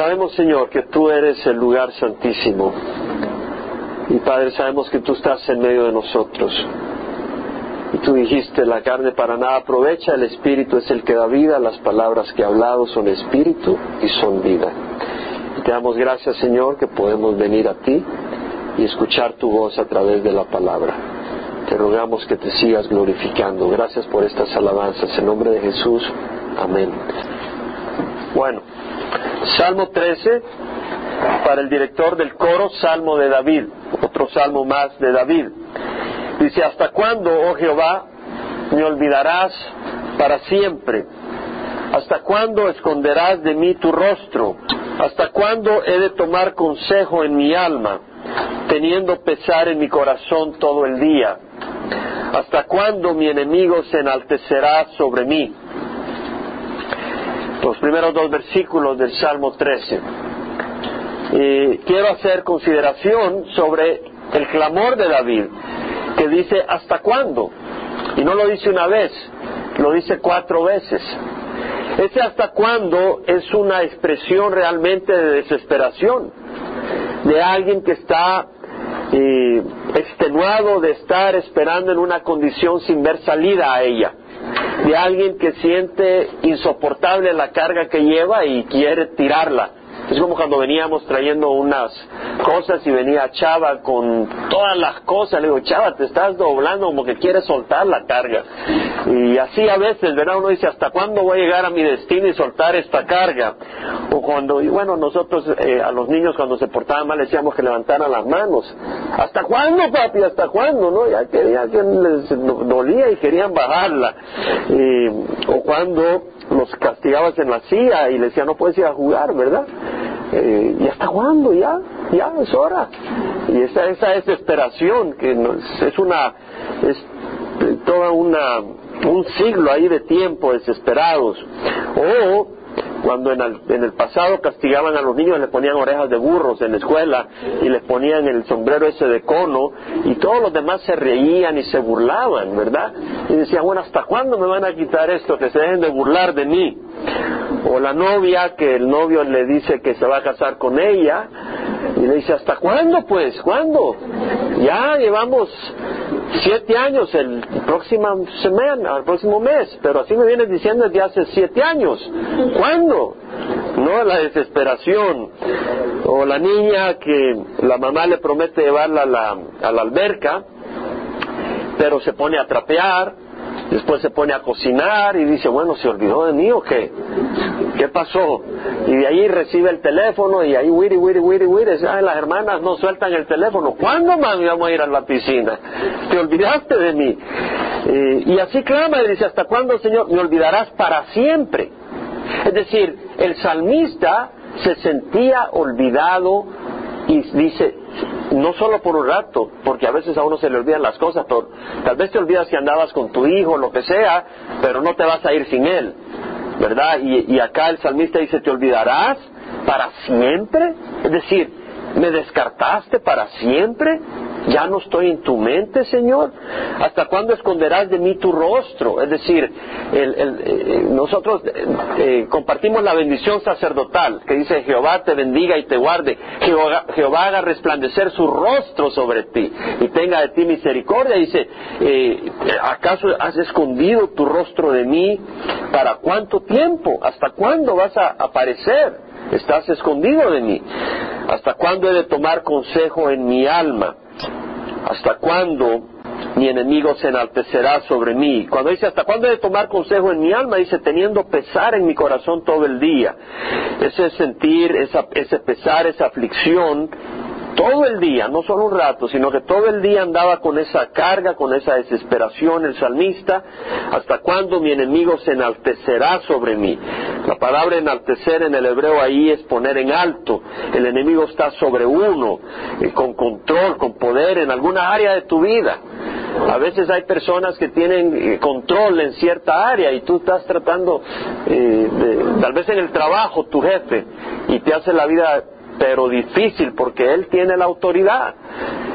sabemos, Señor, que tú eres el lugar santísimo. Y Padre, sabemos que tú estás en medio de nosotros. Y tú dijiste, la carne para nada aprovecha, el Espíritu es el que da vida, las palabras que he hablado son Espíritu y son vida. Y te damos gracias, Señor, que podemos venir a ti y escuchar tu voz a través de la palabra. Te rogamos que te sigas glorificando. Gracias por estas alabanzas. En nombre de Jesús. Amén. Bueno, Salmo 13, para el director del coro, Salmo de David, otro salmo más de David. Dice, ¿hasta cuándo, oh Jehová, me olvidarás para siempre? ¿Hasta cuándo esconderás de mí tu rostro? ¿Hasta cuándo he de tomar consejo en mi alma, teniendo pesar en mi corazón todo el día? ¿Hasta cuándo mi enemigo se enaltecerá sobre mí? Los primeros dos versículos del Salmo 13. quiero hacer consideración sobre el clamor de David, que dice, ¿hasta cuándo? Y no lo dice una vez, lo dice cuatro veces. Ese hasta cuándo es una expresión realmente de desesperación, de alguien que está eh, extenuado de estar esperando en una condición sin ver salida a ella, de alguien que siente insoportable la carga que lleva y quiere tirarla es como cuando veníamos trayendo unas cosas y venía Chava con todas las cosas. Le digo, Chava, te estás doblando como que quieres soltar la carga. Y así a veces, ¿verdad? Uno dice, ¿hasta cuándo voy a llegar a mi destino y soltar esta carga? O cuando, y bueno, nosotros eh, a los niños cuando se portaban mal decíamos que levantaran las manos. ¿Hasta cuándo, papi? ¿Hasta cuándo? ¿No? Ya quería que les dolía y querían bajarla. o cuando los castigabas en la silla y les decía, no puedes ir a jugar, ¿verdad? Eh, ¿Y hasta cuándo? Ya, ya, es hora. Y esa, esa desesperación que es una, es toda una, un siglo ahí de tiempo desesperados. O cuando en el, pasado castigaban a los niños, les ponían orejas de burros en la escuela y les ponían el sombrero ese de cono y todos los demás se reían y se burlaban, ¿verdad? Y decían, bueno, ¿hasta cuándo me van a quitar esto? Que se dejen de burlar de mí. O la novia que el novio le dice que se va a casar con ella y le dice, ¿hasta cuándo pues? ¿Cuándo? Ya llevamos siete años el próxima semana, el próximo mes, pero así me vienes diciendo desde hace siete años. ¿Cuándo? No, la desesperación. O la niña que la mamá le promete llevarla a la, a la alberca, pero se pone a trapear, Después se pone a cocinar y dice, bueno, ¿se olvidó de mí o qué? ¿Qué pasó? Y de ahí recibe el teléfono y ahí wiri, wiri, wiri, wiri. Las hermanas no sueltan el teléfono. ¿Cuándo, mami, vamos a ir a la piscina? ¿Te olvidaste de mí? Y así clama y dice, ¿hasta cuándo, Señor? Me olvidarás para siempre. Es decir, el salmista se sentía olvidado y dice, no solo por un rato, porque a veces a uno se le olvidan las cosas, tal vez te olvidas que andabas con tu hijo, lo que sea, pero no te vas a ir sin él, ¿verdad? Y, y acá el salmista dice, ¿te olvidarás para siempre? Es decir, ¿me descartaste para siempre? ¿Ya no estoy en tu mente, Señor? ¿Hasta cuándo esconderás de mí tu rostro? Es decir, eh, nosotros eh, eh, compartimos la bendición sacerdotal que dice Jehová te bendiga y te guarde, Jehová, Jehová, haga resplandecer su rostro sobre ti y tenga de ti misericordia. Dice, ¿acaso has escondido tu rostro de mí? ¿Para cuánto tiempo? ¿Hasta cuándo vas a aparecer? Estás escondido de mí. ¿Hasta cuándo he de tomar consejo en mi alma? ¿Hasta cuándo mi enemigo se enaltecerá sobre mí? Cuando dice, ¿hasta cuándo he de tomar consejo en mi alma? Dice, teniendo pesar en mi corazón todo el día. Ese sentir, ese pesar, esa aflicción, todo el día, no solo un rato, sino que todo el día andaba con esa carga, con esa desesperación el salmista, hasta cuándo mi enemigo se enaltecerá sobre mí. La palabra enaltecer en el hebreo ahí es poner en alto. El enemigo está sobre uno, eh, con control, con poder en alguna área de tu vida. A veces hay personas que tienen eh, control en cierta área y tú estás tratando, eh, tal vez en el trabajo, tu jefe, y te hace la vida pero difícil porque él tiene la autoridad.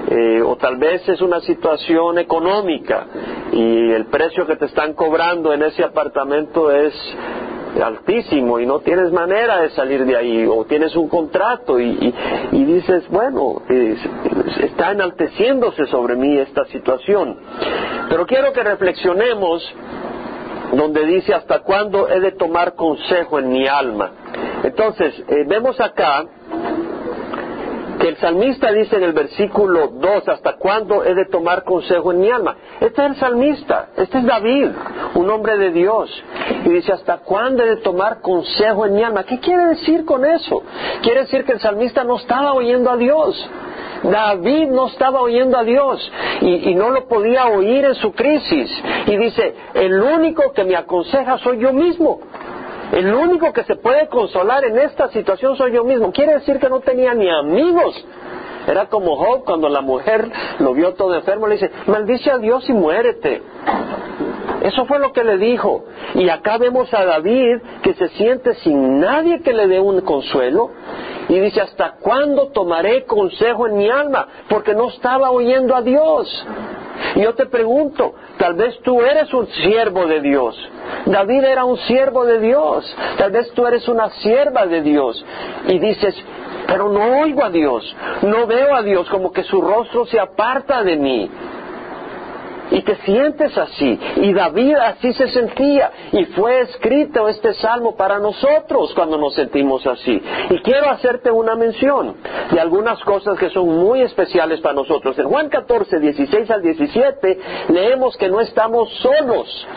Eh, o tal vez es una situación económica y el precio que te están cobrando en ese apartamento es altísimo y no tienes manera de salir de ahí, o tienes un contrato y, dices, bueno, está enalteciéndose sobre mí esta situación. Pero quiero que reflexionemos donde dice hasta cuándo he de tomar consejo en mi alma. Entonces, eh, vemos acá que el salmista dice en el versículo 2, ¿hasta cuándo he de tomar consejo en mi alma? Este es el salmista, este es David, un hombre de Dios. Y dice, ¿hasta cuándo he de tomar consejo en mi alma? ¿Qué quiere decir con eso? Quiere decir que el salmista no estaba oyendo a Dios. David no estaba oyendo a Dios y, y, no lo podía oír en su crisis. Y dice, el único que me aconseja soy yo mismo. El único que se puede consolar en esta situación soy yo mismo. Quiere decir que no tenía ni amigos. Era como Job cuando la mujer lo vio todo enfermo, le dice, maldice a Dios y muérete. Eso fue lo que le dijo. Y acá vemos a David que se siente sin nadie que le dé un consuelo. Y dice, ¿hasta cuándo tomaré consejo en mi alma? Porque no estaba oyendo a Dios. Yo te pregunto, tal vez tú eres un siervo de Dios. David era un siervo de Dios. Tal vez tú eres una sierva de Dios. Y dices, pero no oigo a Dios, no veo a Dios, como que su rostro se aparta de mí y te sientes así. Y David así se sentía. Y fue escrito este salmo para nosotros cuando nos sentimos así. Y quiero hacerte una mención de algunas cosas que son muy especiales para nosotros. En Juan 14, 16 al 17, leemos que no estamos solos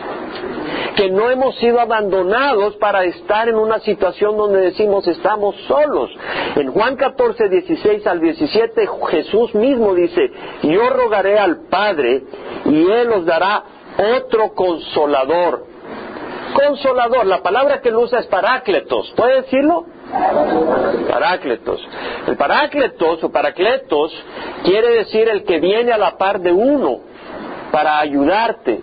que no hemos sido abandonados para estar en una situación donde decimos estamos solos. En Juan 14, 16 al 17, Jesús mismo dice, yo rogaré al Padre y Él os dará otro consolador. Consolador, la palabra que él usa es parácletos, ¿puede decirlo? Parácletos. El parácletos o paracletos quiere decir el que viene a la par de uno para ayudarte,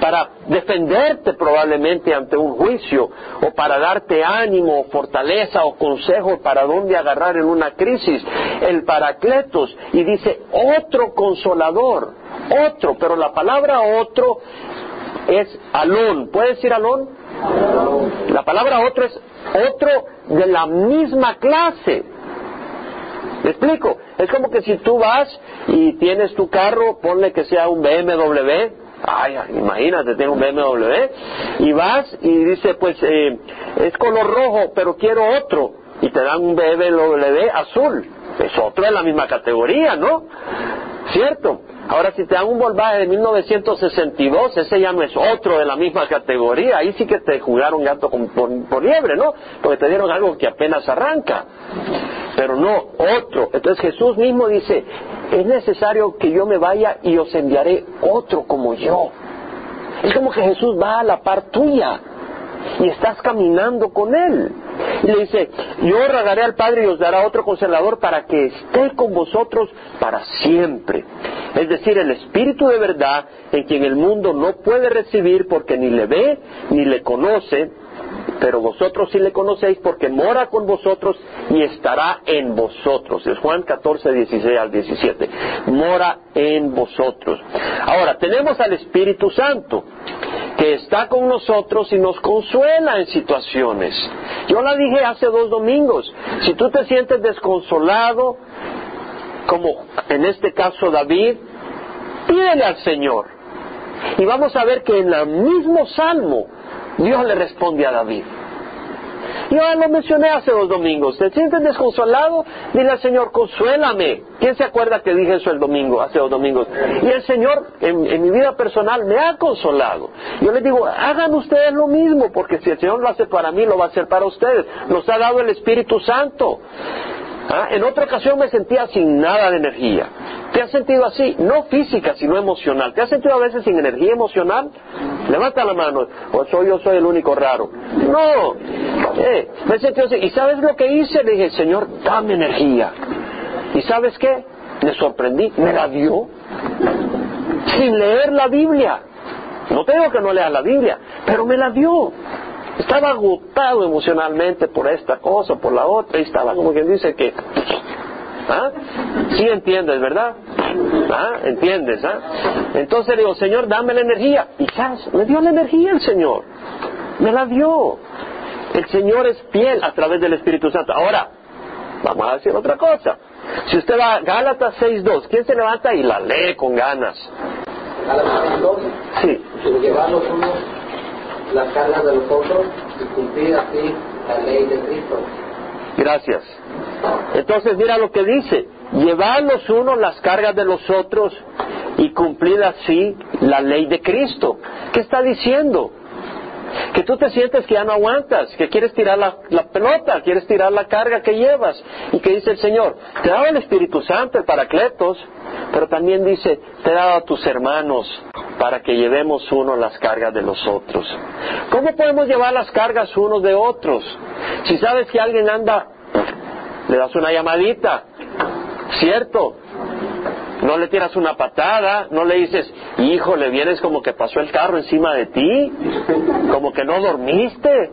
para defenderte probablemente ante un juicio o para darte ánimo fortaleza o consejo para dónde agarrar en una crisis. El paracletos y dice otro consolador, otro, pero la palabra otro es alón. ¿Puede decir alón? La palabra otro es otro de la misma clase. ¿Me explico? Es como que si tú vas y tienes tu carro, ponle que sea un BMW, Ay, imagínate, tiene un BMW y vas y dice, pues eh, es color rojo, pero quiero otro y te dan un BMW azul. Es otro de la misma categoría, ¿no? ¿Cierto? Ahora, si te dan un Volkswagen de 1962, ese ya no es otro de la misma categoría. Ahí sí que te jugaron gato por, por, liebre, ¿no? Porque te dieron algo que apenas arranca. Pero no, otro. Entonces Jesús mismo dice, es necesario que yo me vaya y os enviaré otro como yo. Es como que Jesús va a la par tuya y estás caminando con Él. Y le dice, yo rogaré al Padre y os dará otro consolador para que esté con vosotros para siempre. Es decir, el Espíritu de verdad en quien el mundo no puede recibir porque ni le ve ni le conoce, pero vosotros sí le conocéis porque mora con vosotros y estará en vosotros. Es Juan 14, 16 al 17. Mora en vosotros. Ahora, tenemos al Espíritu Santo que está con nosotros y nos consuela en situaciones. Yo la dije hace dos domingos, si tú te sientes desconsolado, como en este caso David, pídele al Señor. Y vamos a ver que en el mismo salmo Dios le responde a David. Yo lo mencioné hace dos domingos. ¿Te sientes desconsolado? Dile al Señor, consuélame. ¿Quién se acuerda que dije eso el domingo, hace dos domingos? Y el Señor, en, mi vida personal, me ha consolado. Yo les digo, hagan ustedes lo mismo, porque si el Señor lo hace para mí, lo va a hacer para ustedes. Nos ha dado el Espíritu Santo. ¿Ah? En otra ocasión me sentía sin nada de energía. ¿Te has sentido así? No física, sino emocional. ¿Te has sentido a veces sin energía emocional? Levanta la mano. O soy yo soy el único raro. No. Eh, me sentí así. ¿Y sabes lo que hice? Le dije, Señor, dame energía. ¿Y sabes qué? Me sorprendí. Me la dio. Sin leer la Biblia. No tengo que no leas la Biblia, pero me la dio. Estaba agotado emocionalmente por esta cosa, por la otra, y estaba como quien dice que... ¿Ah? Sí entiendes, ¿verdad? ¿Ah? ¿Entiendes? ¿ah? Entonces digo, Señor, dame la energía. Y ¿sabes? Me dio la energía el Señor. Me la dio. El Señor es fiel a través del Espíritu Santo. Ahora, vamos a decir otra cosa. Si usted va a Gálatas 6.2, ¿quién se levanta y la lee con ganas? Gálatas 6.2. Sí. Las cargas de los otros y cumplir así la ley de Cristo. Gracias. Entonces mira lo que dice, llevar los unos las cargas de los otros y cumplir así la ley de Cristo. ¿Qué está diciendo? Que tú te sientes que ya no aguantas, que quieres tirar la, pelota, quieres tirar la carga que llevas. Y que dice el Señor, te dado el Espíritu Santo, el Paracletos, pero también dice, te he dado a tus hermanos para que llevemos uno las cargas de los otros. ¿Cómo podemos llevar las cargas unos de otros? Si sabes que alguien anda, le das una llamadita, ¿cierto? No le tiras una patada, no le dices, hijo, le vienes como que pasó el carro encima de ti, como que no dormiste.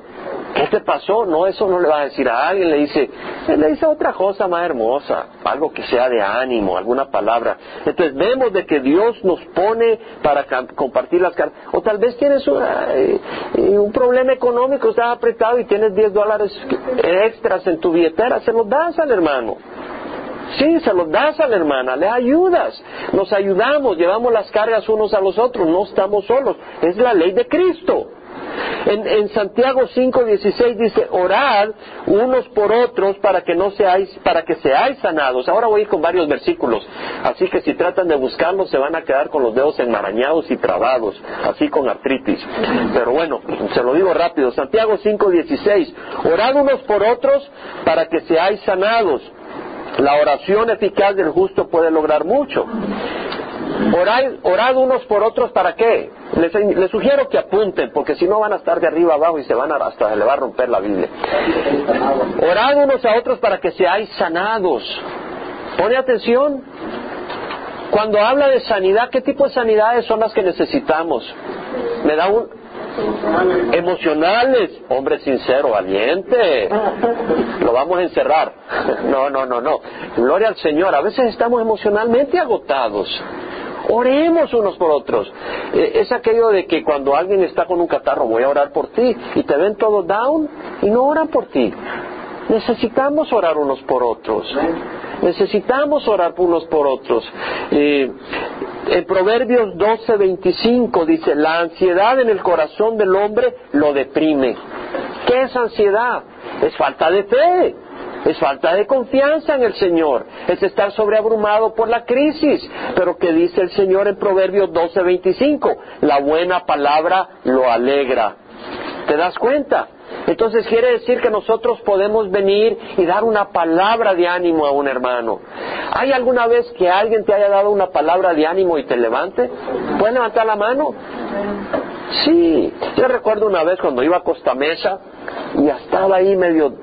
¿Qué te pasó? No, eso no le va a decir a alguien, le dice, le dice otra cosa más hermosa, algo que sea de ánimo, alguna palabra. Entonces vemos de que Dios nos pone para compartir las cargas. O tal vez tienes eh, eh, un problema económico, estás apretado y tienes 10 dólares extras en tu billetera, se los das al hermano. Sí, se los das a la hermana, le ayudas, nos ayudamos, llevamos las cargas unos a los otros, no estamos solos, es la ley de Cristo. En, en Santiago 5:16 dice, orad unos por otros para que no seáis, para que seáis sanados. Ahora voy a ir con varios versículos, así que si tratan de buscarlos se van a quedar con los dedos enmarañados y trabados, así con artritis. Pero bueno, se lo digo rápido, Santiago 5:16, orad unos por otros para que seáis sanados. La oración eficaz del justo puede lograr mucho. Orad, unos por otros para qué? Les, sugiero que apunten, porque si no van a estar de arriba abajo y se van a, hasta le va a romper la Biblia. Orad unos a otros para que seáis sanados. Pone atención. Cuando habla de sanidad, ¿qué tipo de sanidades son las que necesitamos? Me da un, Emocionales, hombre sincero, valiente. Lo vamos a encerrar. No, no, no, no. Gloria al Señor. A veces estamos emocionalmente agotados. Oremos unos por otros. Eh, es aquello de que cuando alguien está con un catarro, voy a orar por ti, y te ven todo down y no oran por ti. Necesitamos orar unos por otros. Necesitamos orar unos por otros. Eh, en Proverbios 12:25 dice, la ansiedad en el corazón del hombre lo deprime. ¿Qué es ansiedad? Es falta de fe, es falta de confianza en el Señor, es estar sobreabrumado por la crisis. Pero ¿qué dice el Señor en Proverbios 12:25? La buena palabra lo alegra. ¿Te das cuenta? Entonces quiere decir que nosotros podemos venir y dar una palabra de ánimo a un hermano. ¿Hay alguna vez que alguien te haya dado una palabra de ánimo y te levante? ¿Puedes levantar la mano? Sí, yo recuerdo una vez cuando iba a Costa Mesa y estaba ahí medio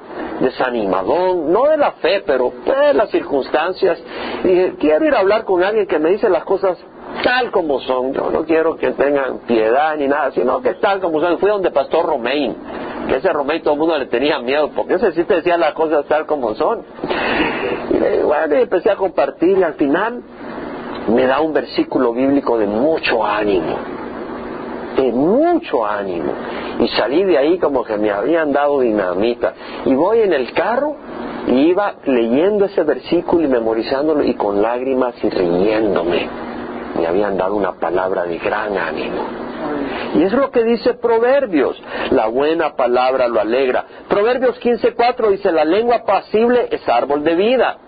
desanimadón, no de la fe, pero de las circunstancias. Y dije, quiero ir a hablar con alguien que me dice las cosas tal como son. Yo no quiero que tengan piedad ni nada, sino que tal como son. Fui donde Pastor Romain, que ese Romain todo el mundo le tenía miedo, porque ese sí te decía las cosas tal como son. Y bueno, empecé a compartir y al final me da un versículo bíblico de mucho ánimo, de mucho ánimo. Y salí de ahí como que me habían dado dinamita. Y voy en el carro y iba leyendo ese versículo y memorizándolo y con lágrimas y riéndome me habían dado una palabra de gran ánimo. Y es lo que dice Proverbios, la buena palabra lo alegra. Proverbios 15.4 dice, la lengua pasible es árbol de vida,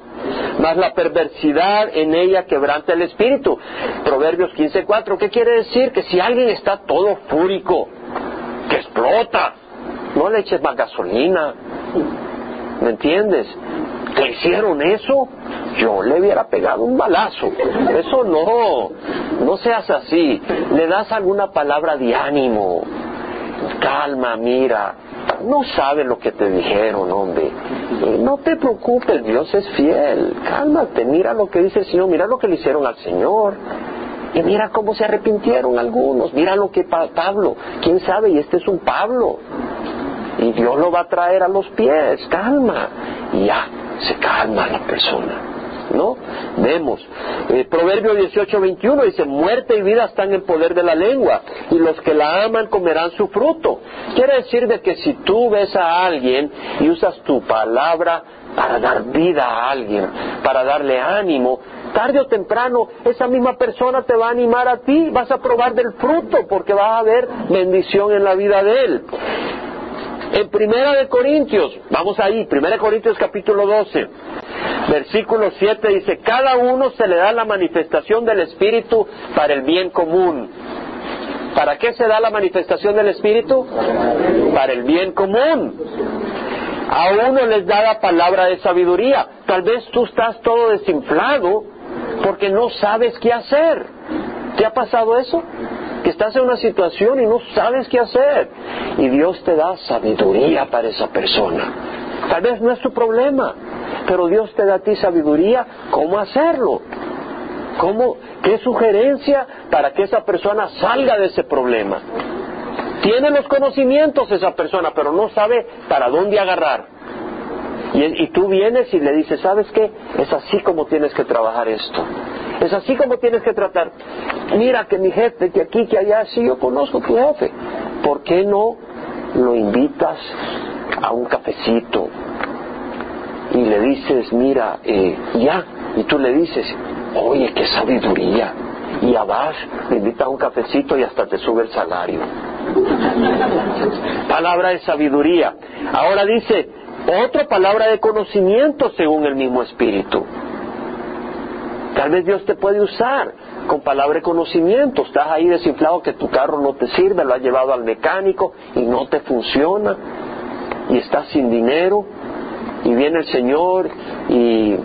mas la perversidad en ella quebranta el espíritu. Proverbios 15.4, ¿qué quiere decir? Que si alguien está todo fúrico, que explota, no le eches más gasolina, ¿me entiendes? ¿Le hicieron eso? Yo le hubiera pegado un balazo. Eso no, no seas así. Le das alguna palabra de ánimo. Calma, mira. No sabes lo que te dijeron, hombre. No te preocupes, Dios es fiel. Cálmate, mira lo que dice el Señor, mira lo que le hicieron al Señor. Y mira cómo se arrepintieron algunos. Mira lo que Pablo, quién sabe, y este es un Pablo. Y Dios lo va a traer a los pies, calma. Y ya, se calma la persona. ¿no? Vemos. Eh, Proverbio 18, 21 dice, muerte y vida están en poder de la lengua, y los que la aman comerán su fruto. Quiere decir de que si tú ves a alguien y usas tu palabra para dar vida a alguien, para darle ánimo, tarde o temprano esa misma persona te va a animar a ti, vas a probar del fruto porque vas a ver bendición en la vida de él. En Primera de Corintios, vamos ahí, Primera de Corintios capítulo 12, versículo 7 dice, cada uno se le da la manifestación del Espíritu para el bien común. ¿Para qué se da la manifestación del Espíritu? Para el bien común. A uno les da la palabra de sabiduría. Tal vez tú estás todo desinflado porque no sabes qué hacer. ¿Te ha pasado eso? Estás en una situación y no sabes qué hacer. Y Dios te da sabiduría para esa persona. Tal vez no es tu problema, pero Dios te da a ti sabiduría cómo hacerlo. ¿Cómo, ¿Qué sugerencia para que esa persona salga de ese problema? Tiene los conocimientos esa persona, pero no sabe para dónde agarrar. Y, tú vienes y le dices, ¿sabes qué? Es así como tienes que trabajar esto. Es así como tienes que tratar. Mira que mi jefe, que aquí, que allá, sí, yo conozco a tu jefe. ¿Por qué no lo invitas a un cafecito? Y le dices, mira, eh, ya. Y tú le dices, oye, qué sabiduría. Y ya vas, le a un cafecito y hasta te sube el salario. Palabra de sabiduría. Ahora dice, otra palabra de conocimiento según el mismo espíritu. Tal vez Dios te puede usar con palabra de conocimiento. Estás ahí desinflado que tu carro no te sirve, lo has llevado al mecánico y no te funciona. Y estás sin dinero. Y viene el Señor y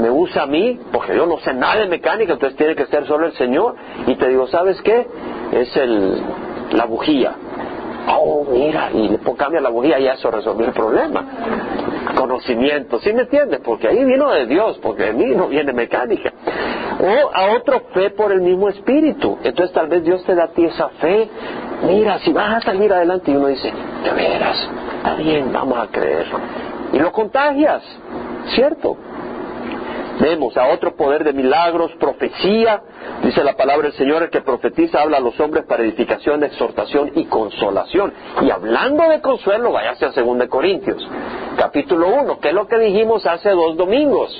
me usa a mí, porque yo no sé nada de mecánica, entonces tiene que ser solo el Señor. Y te digo, ¿sabes qué? Es el, la bujía. Oh, mira, y después cambia la bujía y eso resolvió el problema. Conocimiento, ¿sí me entiendes? Porque ahí vino de Dios, porque de mí no viene mecánica. O a otro fe por el mismo espíritu. Entonces tal vez Dios te da a ti esa fe. Mira, si vas a salir adelante y uno dice, de veras, está bien, vamos a creer. Y lo contagias, ¿cierto? Vemos a otro poder de milagros, profecía, dice la palabra del Señor, el que profetiza habla a los hombres para edificación, exhortación y consolación. Y hablando de consuelo, váyase a 2 Corintios, capítulo 1, que es lo que dijimos hace dos domingos.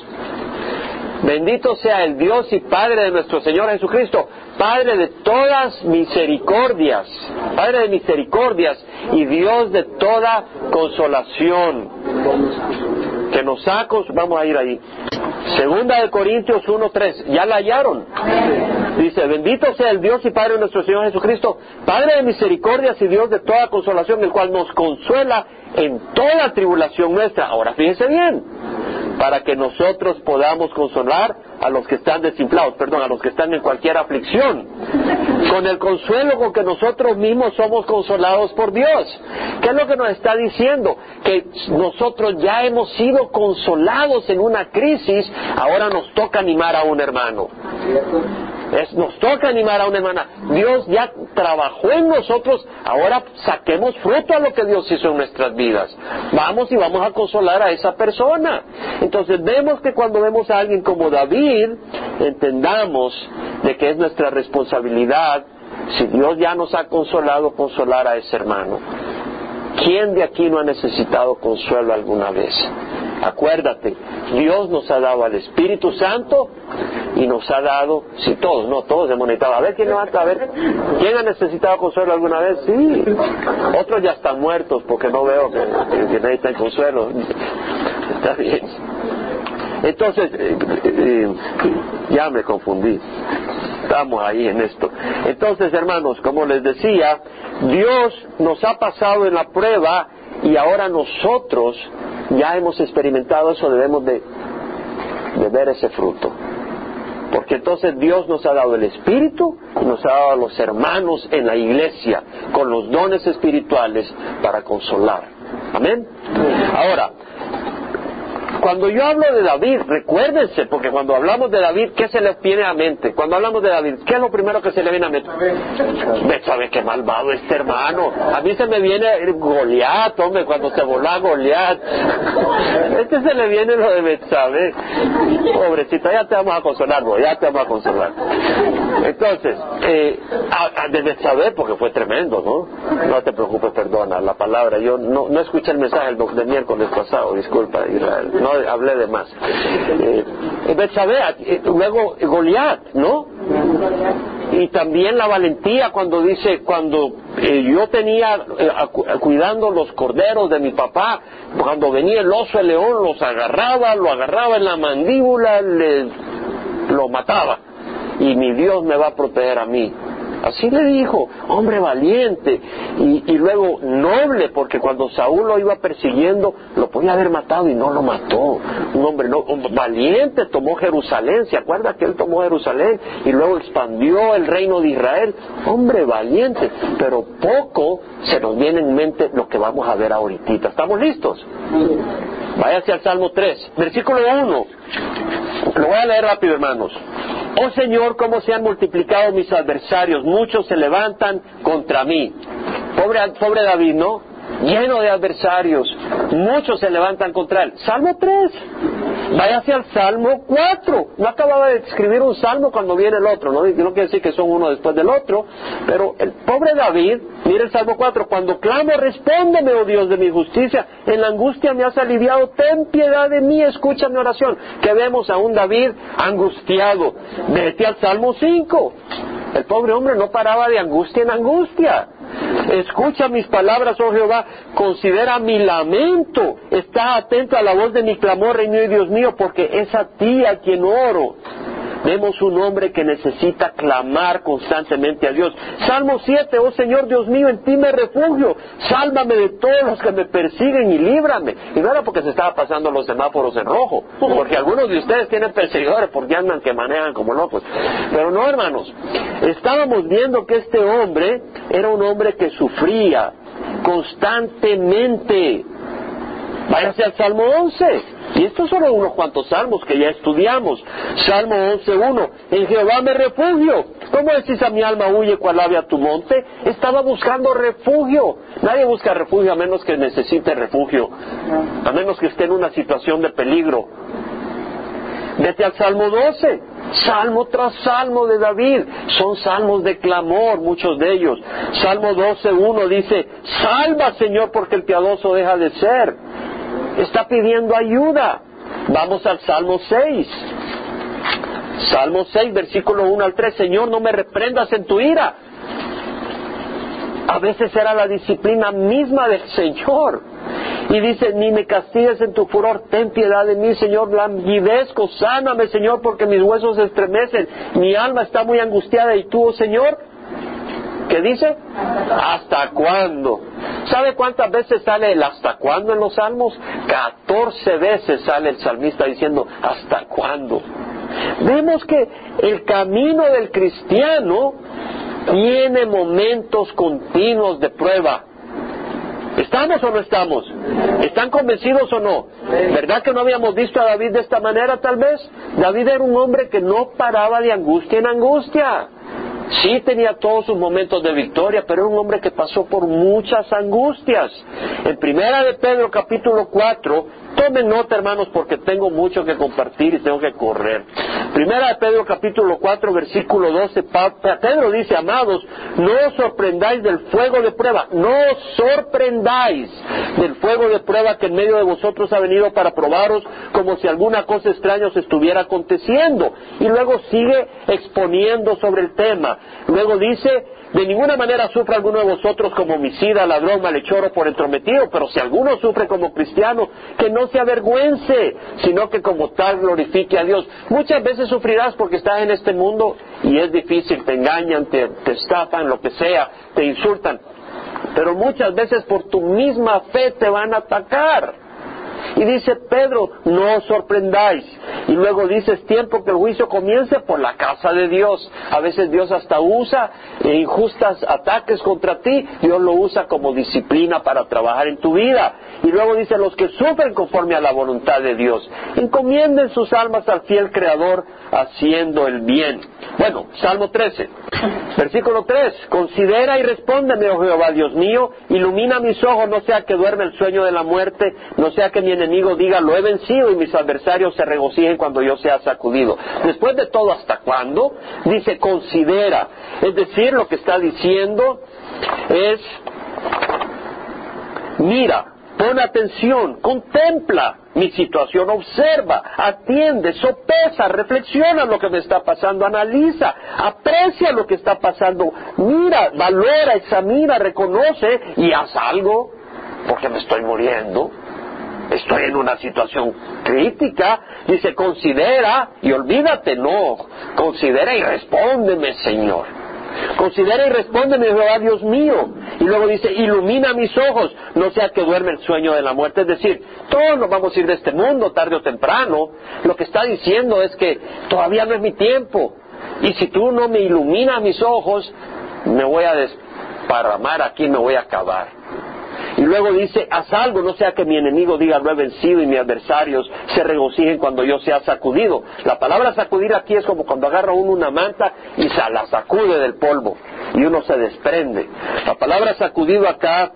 Bendito sea el Dios y Padre de nuestro Señor Jesucristo, Padre de todas misericordias, Padre de misericordias y Dios de toda consolación. Que nos sacos, vamos a ir ahí. Segunda de Corintios 1.3, ya la hallaron. Dice, bendito sea el Dios y Padre de nuestro Señor Jesucristo, Padre de misericordias y Dios de toda consolación, el cual nos consuela en toda tribulación nuestra. Ahora fíjense bien, para que nosotros podamos consolar a los que están desinflados, perdón, a los que están en cualquier aflicción, con el consuelo con que nosotros mismos somos consolados por Dios. ¿Qué es lo que nos está diciendo? Que nosotros ya hemos sido consolados en una crisis, ahora nos toca animar a un hermano nos toca animar a una hermana. Dios ya trabajó en nosotros, ahora saquemos fruto a lo que Dios hizo en nuestras vidas. Vamos y vamos a consolar a esa persona. Entonces vemos que cuando vemos a alguien como David, entendamos de que es nuestra responsabilidad, si Dios ya nos ha consolado, consolar a ese hermano. ¿Quién de aquí no ha necesitado consuelo alguna vez? Acuérdate, Dios nos ha dado al Espíritu Santo y nos ha dado, si todos, no todos hemos a ver quién levanta, a ver, ¿quién ha necesitado consuelo alguna vez? Sí, otros ya están muertos porque no veo que, que necesitan consuelo. Está bien. Entonces, eh, eh, ya me confundí. Estamos ahí en esto. Entonces, hermanos, como les decía, Dios nos ha pasado en la prueba y ahora nosotros ya hemos experimentado eso, debemos de, ver ese fruto. Porque entonces Dios nos ha dado el Espíritu y nos ha dado a los hermanos en la iglesia con los dones espirituales para consolar. Amén. Ahora, Cuando yo hablo de David, recuérdense, porque cuando hablamos de David, ¿qué se les viene a mente? Cuando hablamos de David, ¿qué es lo primero que se le viene a mente? Betsabe, qué malvado este hermano. A mí se me viene Goliat, hombre, cuando se volá Goliat. Este se le viene lo de Betsabe. Pobrecita, ya te vamos a consolar, ya te vamos a consolar. Entonces, eh, de Betsabe, porque fue tremendo, ¿no? No te preocupes, perdona la palabra. Yo no, escuché el mensaje del miércoles pasado, disculpa, Israel. No hablé de más. Eh, Betsabe, eh, luego Goliat, ¿no? Y también la valentía cuando dice, cuando eh, yo tenía eh, cuidando los corderos de mi papá, cuando venía el oso, el león, los agarraba, lo agarraba en la mandíbula, le, lo mataba. Y mi Dios me va a proteger a mí. Así le dijo, hombre valiente y, luego noble, porque cuando Saúl lo iba persiguiendo, lo podía haber matado y no lo mató. Un hombre no, valiente tomó Jerusalén, ¿se acuerda que él tomó Jerusalén y luego expandió el reino de Israel? Hombre valiente, pero poco se nos viene en mente lo que vamos a ver ahorita. ¿Estamos listos? Váyase al Salmo 3, versículo 1. Lo voy a leer rápido, hermanos. Oh Señor, cómo se han multiplicado mis adversarios, muchos se levantan contra mí. Pobre, pobre David, ¿no? Lleno de adversarios, muchos se levantan contra él. Salmo 3. Váyase al Salmo 4. No acababa de escribir un salmo cuando viene el otro, ¿no? No quiere decir que son uno después del otro, pero el pobre David, mire el Salmo 4, cuando clamo, respóndeme, oh Dios de mi justicia, en la angustia me has aliviado, ten piedad de mí, escucha mi oración. Que vemos a un David angustiado. Vete al Salmo 5. El pobre hombre no paraba de angustia en angustia. Escucha mis palabras, oh Jehová, considera mi lamento, está atento a la voz de mi clamor, Rey mío y Dios mío, porque es a ti a quien oro. Vemos un hombre que necesita clamar constantemente a Dios. Salmo 7, oh Señor Dios mío, en ti me refugio. Sálvame de todos los que me persiguen y líbrame. Y no era porque se estaba pasando los semáforos en rojo, porque algunos de ustedes tienen perseguidores porque andan que manejan como locos. Pero no, hermanos, estábamos viendo que este hombre era un hombre que sufría constantemente. Váyase al Salmo 11. Y estos son unos cuantos salmos que ya estudiamos. Salmo 11.1. En Jehová me refugio. ¿Cómo decís a mi alma huye cual ave a tu monte? Estaba buscando refugio. Nadie busca refugio a menos que necesite refugio. A menos que esté en una situación de peligro. Vete al Salmo 12. Salmo tras salmo de David. Son salmos de clamor, muchos de ellos. Salmo 12.1 dice, salva Señor porque el piadoso deja de ser está pidiendo ayuda. Vamos al Salmo 6. Salmo 6, versículo 1 al 3. Señor, no me reprendas en tu ira. A veces era la disciplina misma del Señor. Y dice, ni me castigues en tu furor, ten piedad de mí, Señor, languidezco, sáname, Señor, porque mis huesos estremecen, mi alma está muy angustiada, y tú, oh Señor, ¿Qué dice? ¿Hasta cuándo? ¿Sabe cuántas veces sale el hasta cuándo en los salmos? Catorce veces sale el salmista diciendo ¿hasta cuándo? Vemos que el camino del cristiano tiene momentos continuos de prueba. ¿Estamos o no estamos? ¿Están convencidos o no? ¿Verdad que no habíamos visto a David de esta manera tal vez? David era un hombre que no paraba de angustia en angustia. Sí tenía todos sus momentos de victoria, pero era un hombre que pasó por muchas angustias. En primera de Pedro capítulo 4, tomen nota hermanos porque tengo mucho que compartir y tengo que correr. Primera de Pedro capítulo 4 versículo 12, Pedro dice, amados, no os sorprendáis del fuego de prueba, no os sorprendáis del fuego de prueba que en medio de vosotros ha venido para probaros como si alguna cosa extraña os estuviera aconteciendo. Y luego sigue exponiendo sobre el tema. Luego dice, de ninguna manera sufre alguno de vosotros como homicida, ladrón, malhechor por entrometido, pero si alguno sufre como cristiano, que no se avergüence, sino que como tal glorifique a Dios. Muchas veces sufrirás porque estás en este mundo y es difícil, te engañan, te, te estafan, lo que sea, te insultan, pero muchas veces por tu misma fe te van a atacar. Y dice Pedro, no os sorprendáis. Y luego dice, es tiempo que el juicio comience por la casa de Dios. A veces Dios hasta usa injustas ataques contra ti, Dios lo usa como disciplina para trabajar en tu vida. Y luego dice, los que sufren conforme a la voluntad de Dios, encomienden sus almas al fiel Creador haciendo el bien. Bueno, Salmo 13, versículo 3, considera y respóndeme, oh Jehová, Dios mío, ilumina mis ojos, no sea que duerme el sueño de la muerte, no sea que mi enemigo diga, lo he vencido y mis adversarios se regocijen cuando yo sea sacudido. Después de todo, ¿hasta cuándo? Dice, considera. Es decir, lo que está diciendo es, mira, pon atención, contempla mi situación, observa, atiende, sopesa, reflexiona lo que me está pasando, analiza, aprecia lo que está pasando, mira, valora, examina, reconoce y haz algo, porque me estoy muriendo estoy en una situación crítica, dice, considera y olvídate, no, considera y respóndeme, Señor. Considera y respóndeme, Jehová Dios mío. Y luego dice, ilumina mis ojos, no sea que duerme el sueño de la muerte. Es decir, todos nos vamos a ir de este mundo tarde o temprano. Lo que está diciendo es que todavía no es mi tiempo. Y si tú no me iluminas mis ojos, me voy a desparramar aquí, me voy a acabar. Y luego dice, haz algo, no sea que mi enemigo diga lo he vencido y mis adversarios se regocijen cuando yo sea sacudido. La palabra sacudir aquí es como cuando agarra uno una manta y se la sacude del polvo y uno se desprende. La palabra sacudido acá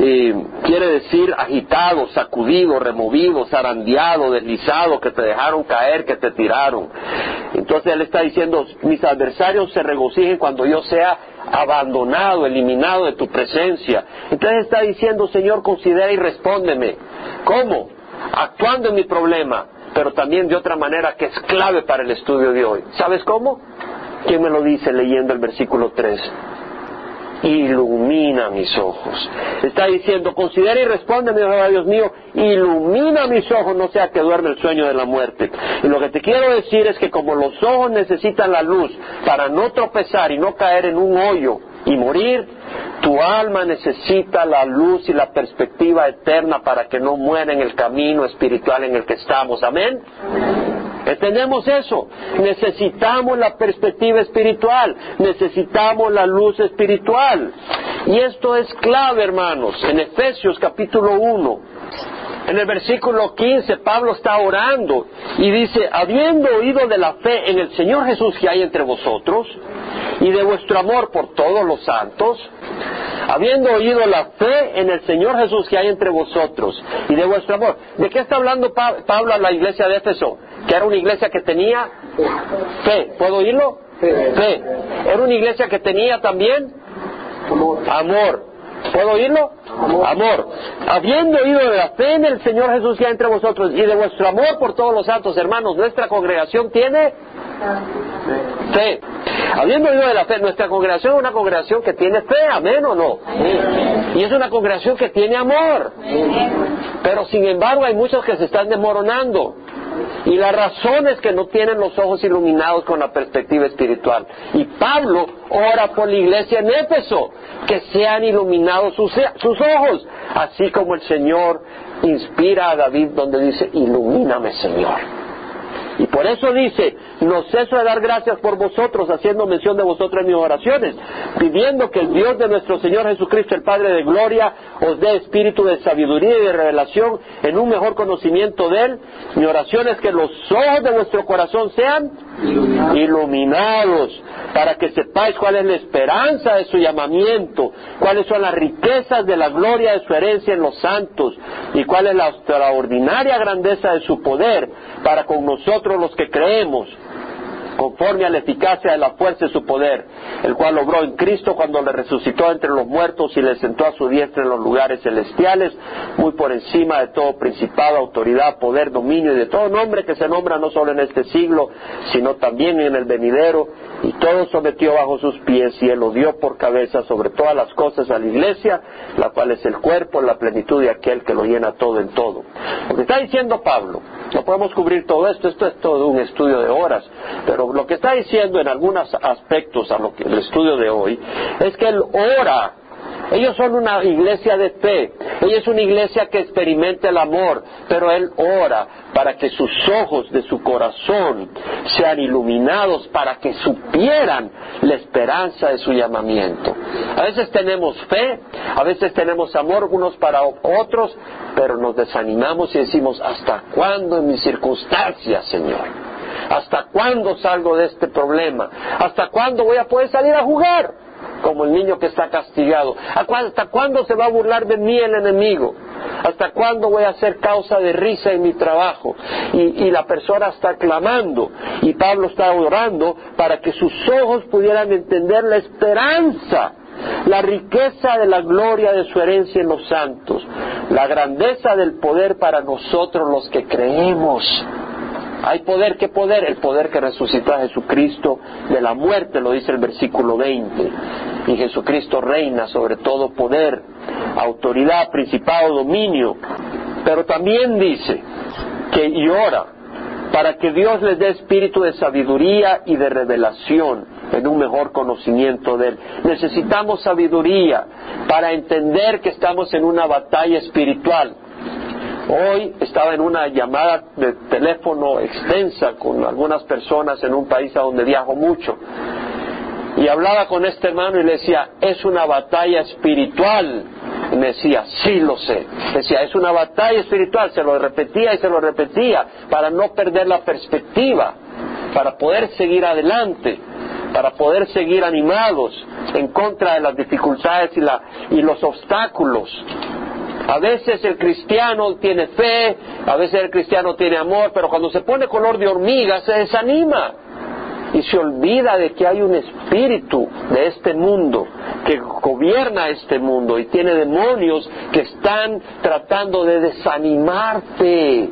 eh, quiere decir agitado, sacudido, removido, zarandeado, deslizado, que te dejaron caer, que te tiraron. Entonces él está diciendo, mis adversarios se regocijen cuando yo sea abandonado, eliminado de tu presencia. Entonces está diciendo, Señor, considera y respóndeme. ¿Cómo? Actuando en mi problema, pero también de otra manera que es clave para el estudio de hoy. ¿Sabes cómo? ¿Quién me lo dice leyendo el versículo 3? Ilumina mis ojos. Está diciendo, considera y respóndeme, oh Dios mío, ilumina mis ojos, no sea que duerme el sueño de la muerte. Y lo que te quiero decir es que como los ojos necesitan la luz para no tropezar y no caer en un hoyo y morir, tu alma necesita la luz y la perspectiva eterna para que no muera en el camino espiritual en el que estamos. Amén. ¿Entendemos eso? Necesitamos la perspectiva espiritual, necesitamos la luz espiritual. Y esto es clave, hermanos, en Efesios capítulo 1. En el versículo 15 Pablo está orando y dice, habiendo oído de la fe en el Señor Jesús que hay entre vosotros y de vuestro amor por todos los santos, habiendo oído la fe en el Señor Jesús que hay entre vosotros y de vuestro amor. ¿De qué está hablando Pablo a la iglesia de Éfeso? Que era una iglesia que tenía fe. ¿Puedo oírlo? Fe. Era una iglesia que tenía también amor. ¿Puedo oírlo? Amor. Habiendo oído de la fe en el Señor Jesús que hay entre vosotros y de vuestro amor por todos los santos hermanos, nuestra congregación tiene fe. Habiendo oído de la fe, nuestra congregación es una congregación que tiene fe, amén o no. Y es una congregación que tiene amor. Pero sin embargo hay muchos que se están desmoronando. Y la razón es que no tienen los ojos iluminados con la perspectiva espiritual. Y Pablo ora por la iglesia en Éfeso, que sean iluminados sus, sus ojos, así como el Señor inspira a David donde dice, ilumíname Señor. Y por eso dice, no ceso de dar gracias por vosotros, haciendo mención de vosotros en mis oraciones, pidiendo que el Dios de nuestro Señor Jesucristo, el Padre de Gloria, os dé espíritu de sabiduría y de revelación en un mejor conocimiento de Él. Mi oración es que los ojos de vuestro corazón sean iluminados, para que sepáis cuál es la esperanza de su llamamiento, cuáles son las riquezas de la gloria de su herencia en los santos, y cuál es la extraordinaria grandeza de su poder para con nosotros los que creemos, conforme a la eficacia de la fuerza de su poder, el cual logró en Cristo cuando le resucitó entre los muertos y le sentó a su diestra en los lugares celestiales, muy por encima de todo principado, autoridad, poder, dominio y de todo nombre que se nombra no solo en este siglo, sino también en el venidero, y todo sometió bajo sus pies y él lo dio por cabeza sobre todas las cosas a la iglesia, la cual es el cuerpo, la plenitud de aquel que lo llena todo en todo. Lo que está diciendo Pablo, no podemos cubrir todo esto, esto es todo un estudio de horas, pero lo que está diciendo en algunos aspectos a lo que el estudio de hoy es que él ora Ellos son una iglesia de fe. Ella es una iglesia que experimenta el amor, pero él ora para que sus ojos de su corazón sean iluminados, para que supieran la esperanza de su llamamiento. A veces tenemos fe, a veces tenemos amor unos para otros, pero nos desanimamos y decimos, ¿hasta cuándo en mis circunstancias, Señor? ¿Hasta cuándo salgo de este problema? ¿Hasta cuándo voy a poder salir a jugar? Como el niño que está castigado. ¿Hasta cuándo se va a burlar de mí el enemigo? ¿Hasta cuándo voy a ser causa de risa en mi trabajo? Y, la persona está clamando y Pablo está orando para que sus ojos pudieran entender la esperanza la riqueza de la gloria de su herencia en los santos, la grandeza del poder para nosotros los que creemos. Hay poder, ¿qué poder? El poder que resucitó a Jesucristo de la muerte, lo dice el versículo 20. Y Jesucristo reina sobre todo poder, autoridad, principado, dominio. Pero también dice que llora para que Dios les dé espíritu de sabiduría y de revelación en un mejor conocimiento de Él. Necesitamos sabiduría para entender que estamos en una batalla espiritual Hoy estaba en una llamada de teléfono extensa con algunas personas en un país a donde viajo mucho. Y hablaba con este hermano y le decía, es una batalla espiritual. Y me decía, sí lo sé. Decía, es una batalla espiritual. Se lo repetía y se lo repetía para no perder la perspectiva, para poder seguir adelante, para poder seguir animados en contra de las dificultades y, la, y los obstáculos a veces el cristiano tiene fe, a veces el cristiano tiene amor, pero cuando se pone color de hormiga se desanima. Y se olvida de que hay un espíritu de este mundo que gobierna este mundo y tiene demonios que están tratando de desanimarte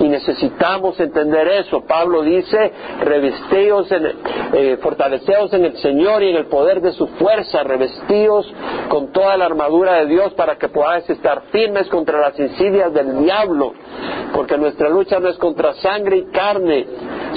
y necesitamos entender eso. Pablo dice, revestíos, en, eh, fortaleceos en el Señor y en el poder de su fuerza, revestíos con toda la armadura de Dios para que podáis estar firmes contra las insidias del diablo, porque nuestra lucha no es contra sangre y carne,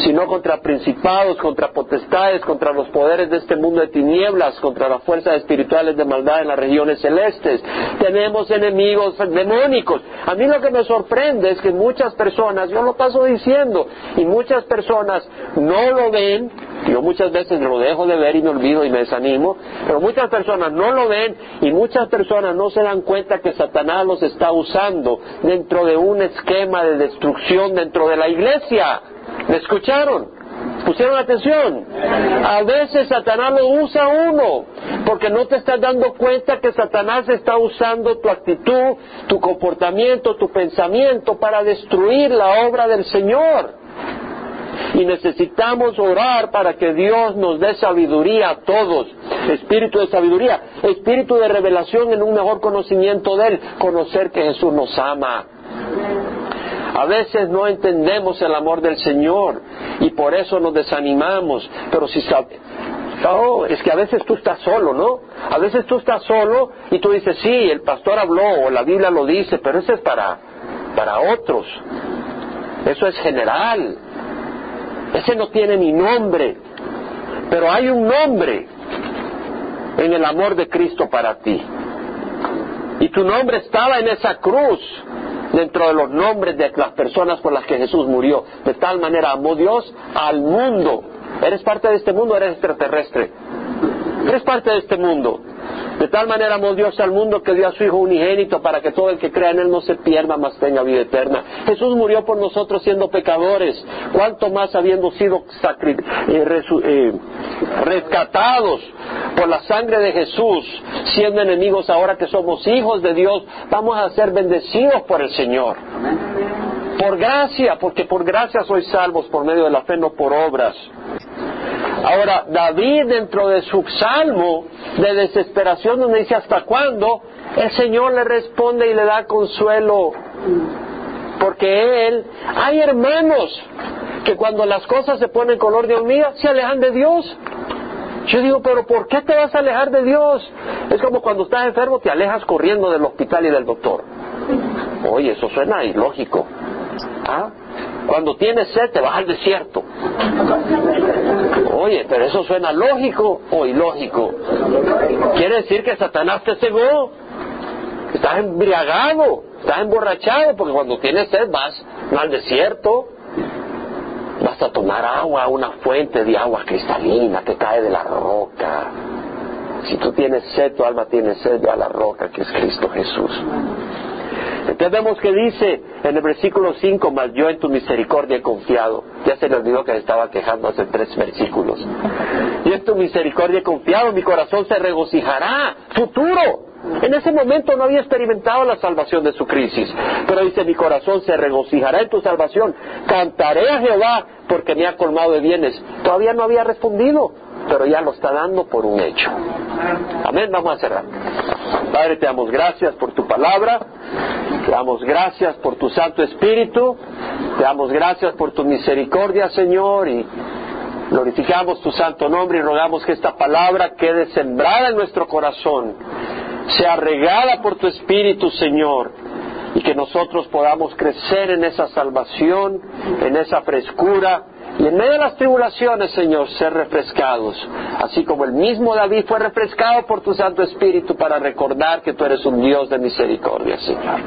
sino contra principados, contra potestades, contra los poderes de este mundo de tinieblas, contra las fuerzas espirituales de maldad en las regiones celestes. Tenemos enemigos demónicos. A mí lo que me sorprende es que muchas personas, yo lo paso diciendo, y muchas personas no lo ven, yo muchas veces lo dejo de ver y me olvido y me desanimo, pero muchas personas no lo ven y muchas personas no se dan cuenta que Satanás los está usando dentro de un esquema de destrucción dentro de la iglesia. ¿Me escucharon? ¿Pusieron atención? A veces Satanás lo usa uno, porque no te estás dando cuenta que Satanás está usando tu actitud, tu comportamiento, tu pensamiento para destruir la obra del Señor. Y necesitamos orar para que Dios nos dé sabiduría a todos, espíritu de sabiduría, espíritu de revelación en un mejor conocimiento de Él, conocer que Jesús nos ama. A veces no entendemos el amor del Señor y por eso nos desanimamos, pero si sabes, oh, es que a veces tú estás solo, ¿no? A veces tú estás solo y tú dices, sí, el pastor habló o la Biblia lo dice, pero eso es para, para otros. Eso es general. Ese no tiene ni nombre, pero hay un nombre en el amor de Cristo para ti. Y tu nombre estaba en esa cruz dentro de los nombres de las personas por las que Jesús murió. De tal manera amó Dios al mundo. ¿Eres parte de este mundo eres extraterrestre? Eres parte de este mundo. De tal manera amó Dios al mundo que dio a su Hijo unigénito para que todo el que crea en Él no se pierda, mas tenga vida eterna. Jesús murió por nosotros siendo pecadores. ¿Cuánto más habiendo sido eh, eh, rescatados por la sangre de Jesús, siendo enemigos ahora que somos hijos de Dios, vamos a ser bendecidos por el Señor? Por gracia, porque por gracia sois salvos por medio de la fe, no por obras. Ahora, David dentro de su salmo de desesperación donde dice hasta cuándo, el Señor le responde y le da consuelo. Porque Él, hay hermanos que cuando las cosas se ponen color de hormiga, se alejan de Dios. Yo digo, pero ¿por qué te vas a alejar de Dios? Es como cuando estás enfermo te alejas corriendo del hospital y del doctor. Oye, eso suena ilógico. ¿Ah? Cuando tienes sed te vas al desierto. Oye, pero eso suena lógico o ilógico. Quiere decir que Satanás te cegó, estás embriagado, estás emborrachado, porque cuando tienes sed vas al desierto, vas a tomar agua, una fuente de agua cristalina que cae de la roca. Si tú tienes sed, tu alma tiene sed, de a la roca que es Cristo Jesús. Entonces vemos que dice en el versículo 5, mas yo en tu misericordia he confiado. Ya se le olvidó que estaba quejando hace tres versículos. Y en tu misericordia he confiado, mi corazón se regocijará. Futuro. En ese momento no había experimentado la salvación de su crisis, pero dice, mi corazón se regocijará en tu salvación, cantaré a Jehová porque me ha colmado de bienes. Todavía no había respondido, pero ya lo está dando por un hecho. Amén, vamos a cerrar. Padre, te damos gracias por tu palabra, te damos gracias por tu Santo Espíritu, te damos gracias por tu misericordia, Señor, y glorificamos tu santo nombre y rogamos que esta palabra quede sembrada en nuestro corazón, sea regada por tu Espíritu, Señor, y que nosotros podamos crecer en esa salvación, en esa frescura, y en medio de las tribulaciones, Señor, ser refrescados, así como el mismo David fue refrescado por tu Santo Espíritu para recordar que tú eres un Dios de misericordia, Señor.